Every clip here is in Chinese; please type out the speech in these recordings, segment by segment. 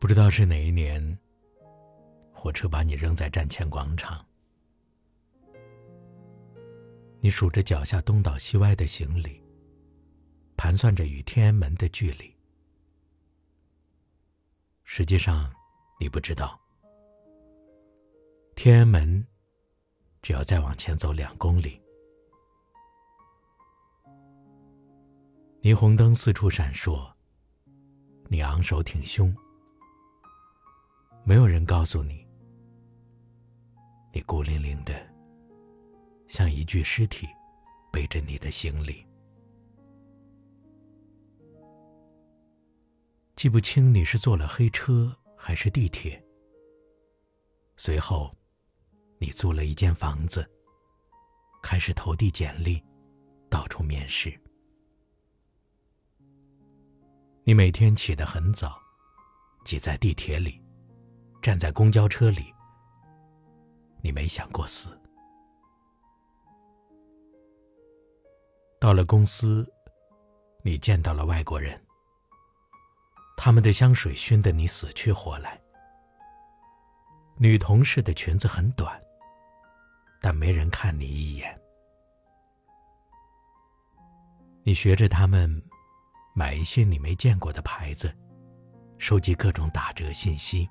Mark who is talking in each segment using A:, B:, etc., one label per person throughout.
A: 不知道是哪一年，火车把你扔在站前广场。你数着脚下东倒西歪的行李，盘算着与天安门的距离。实际上，你不知道，天安门只要再往前走两公里。霓虹灯四处闪烁，你昂首挺胸。没有人告诉你，你孤零零的，像一具尸体，背着你的行李。记不清你是坐了黑车还是地铁。随后，你租了一间房子，开始投递简历，到处面试。你每天起得很早，挤在地铁里。站在公交车里，你没想过死。到了公司，你见到了外国人，他们的香水熏得你死去活来。女同事的裙子很短，但没人看你一眼。你学着他们，买一些你没见过的牌子，收集各种打折信息。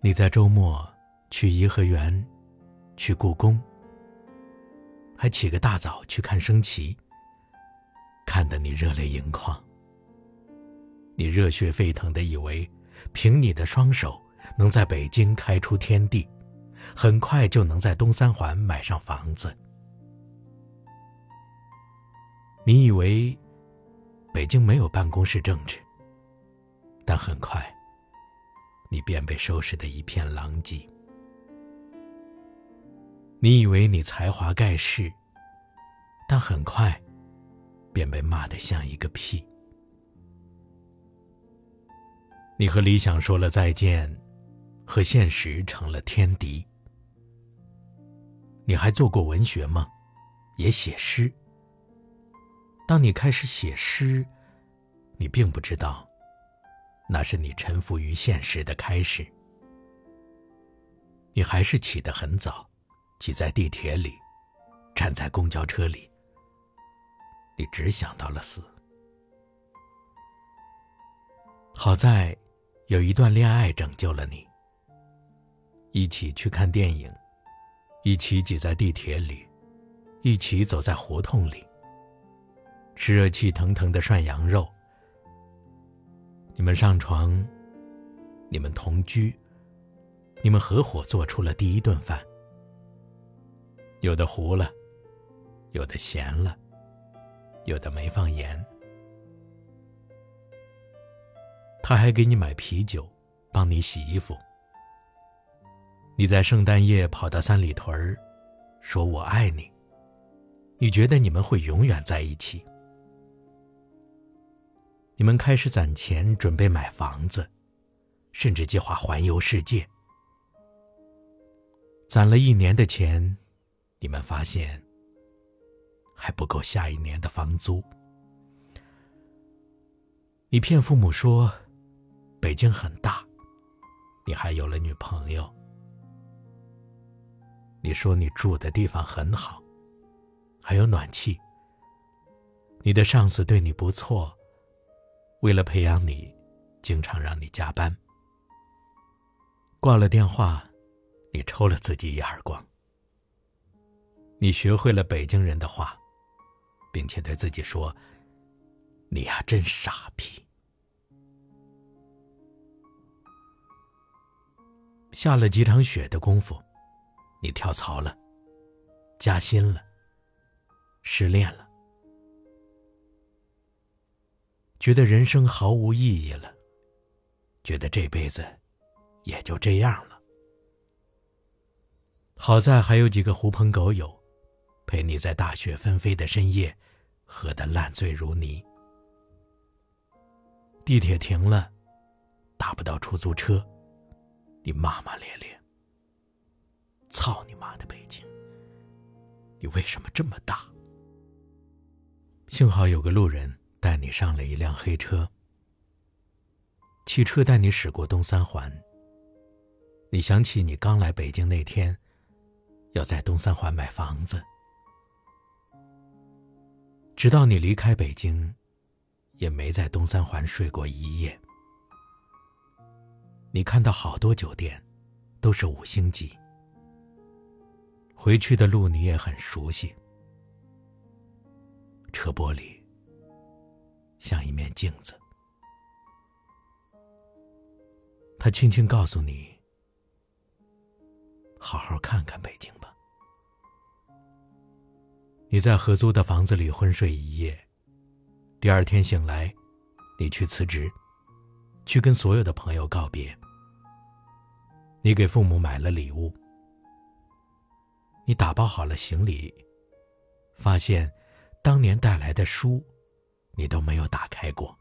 A: 你在周末去颐和园，去故宫，还起个大早去看升旗，看得你热泪盈眶。你热血沸腾的以为，凭你的双手能在北京开出天地，很快就能在东三环买上房子。你以为北京没有办公室政治，但很快。你便被收拾的一片狼藉。你以为你才华盖世，但很快便被骂得像一个屁。你和理想说了再见，和现实成了天敌。你还做过文学梦，也写诗。当你开始写诗，你并不知道。那是你臣服于现实的开始。你还是起得很早，挤在地铁里，站在公交车里。你只想到了死。好在，有一段恋爱拯救了你。一起去看电影，一起挤在地铁里，一起走在胡同里，吃热气腾腾的涮羊肉。你们上床，你们同居，你们合伙做出了第一顿饭。有的糊了，有的咸了，有的没放盐。他还给你买啤酒，帮你洗衣服。你在圣诞夜跑到三里屯儿，说我爱你。你觉得你们会永远在一起？你们开始攒钱，准备买房子，甚至计划环游世界。攒了一年的钱，你们发现还不够下一年的房租。你骗父母说北京很大，你还有了女朋友。你说你住的地方很好，还有暖气。你的上司对你不错。为了培养你，经常让你加班。挂了电话，你抽了自己一耳光。你学会了北京人的话，并且对自己说：“你呀，真傻逼。”下了几场雪的功夫，你跳槽了，加薪了，失恋了。觉得人生毫无意义了，觉得这辈子也就这样了。好在还有几个狐朋狗友，陪你在大雪纷飞的深夜，喝得烂醉如泥。地铁停了，打不到出租车，你骂骂咧咧。操你妈的北京！你为什么这么大？幸好有个路人带你上了一辆黑车。汽车带你驶过东三环。你想起你刚来北京那天，要在东三环买房子。直到你离开北京，也没在东三环睡过一夜。你看到好多酒店，都是五星级。回去的路你也很熟悉。车玻璃像一面镜子。他轻轻告诉你：“好好看看北京吧。”你在合租的房子里昏睡一夜，第二天醒来，你去辞职，去跟所有的朋友告别。你给父母买了礼物，你打包好了行李，发现当年带来的书，你都没有打开过。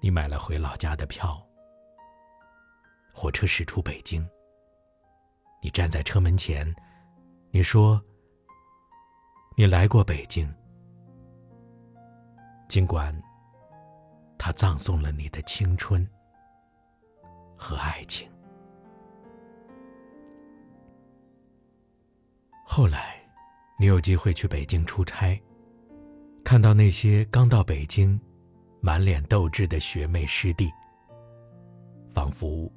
A: 你买了回老家的票，火车驶出北京。你站在车门前，你说：“你来过北京，尽管他葬送了你的青春和爱情。”后来，你有机会去北京出差，看到那些刚到北京。满脸斗志的学妹师弟，仿佛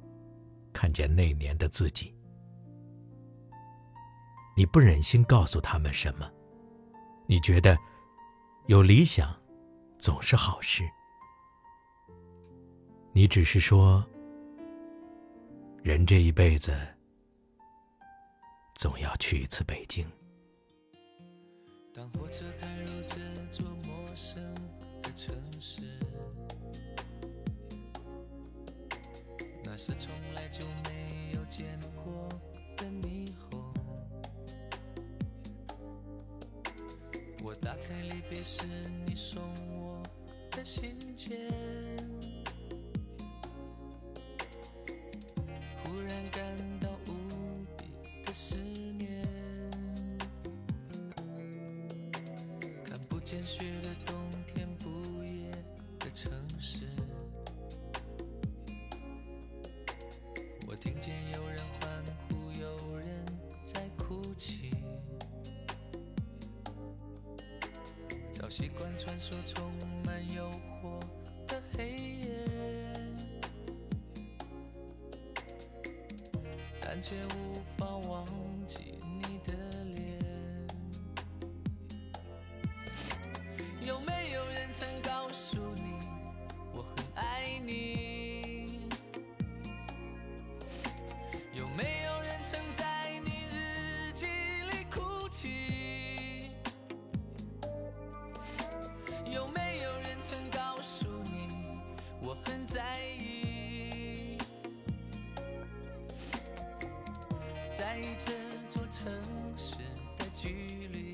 A: 看见那年的自己。你不忍心告诉他们什么，你觉得有理想总是好事。你只是说，人这一辈子总要去一次北京。当火车开入这座陌生的城市。那是从来就没有见过的你也是你送我的信件，忽然感到无比的思念。看不见雪的冬天，不夜的城市。习惯穿梭充满诱惑的黑夜，但却无在这座城市的距离。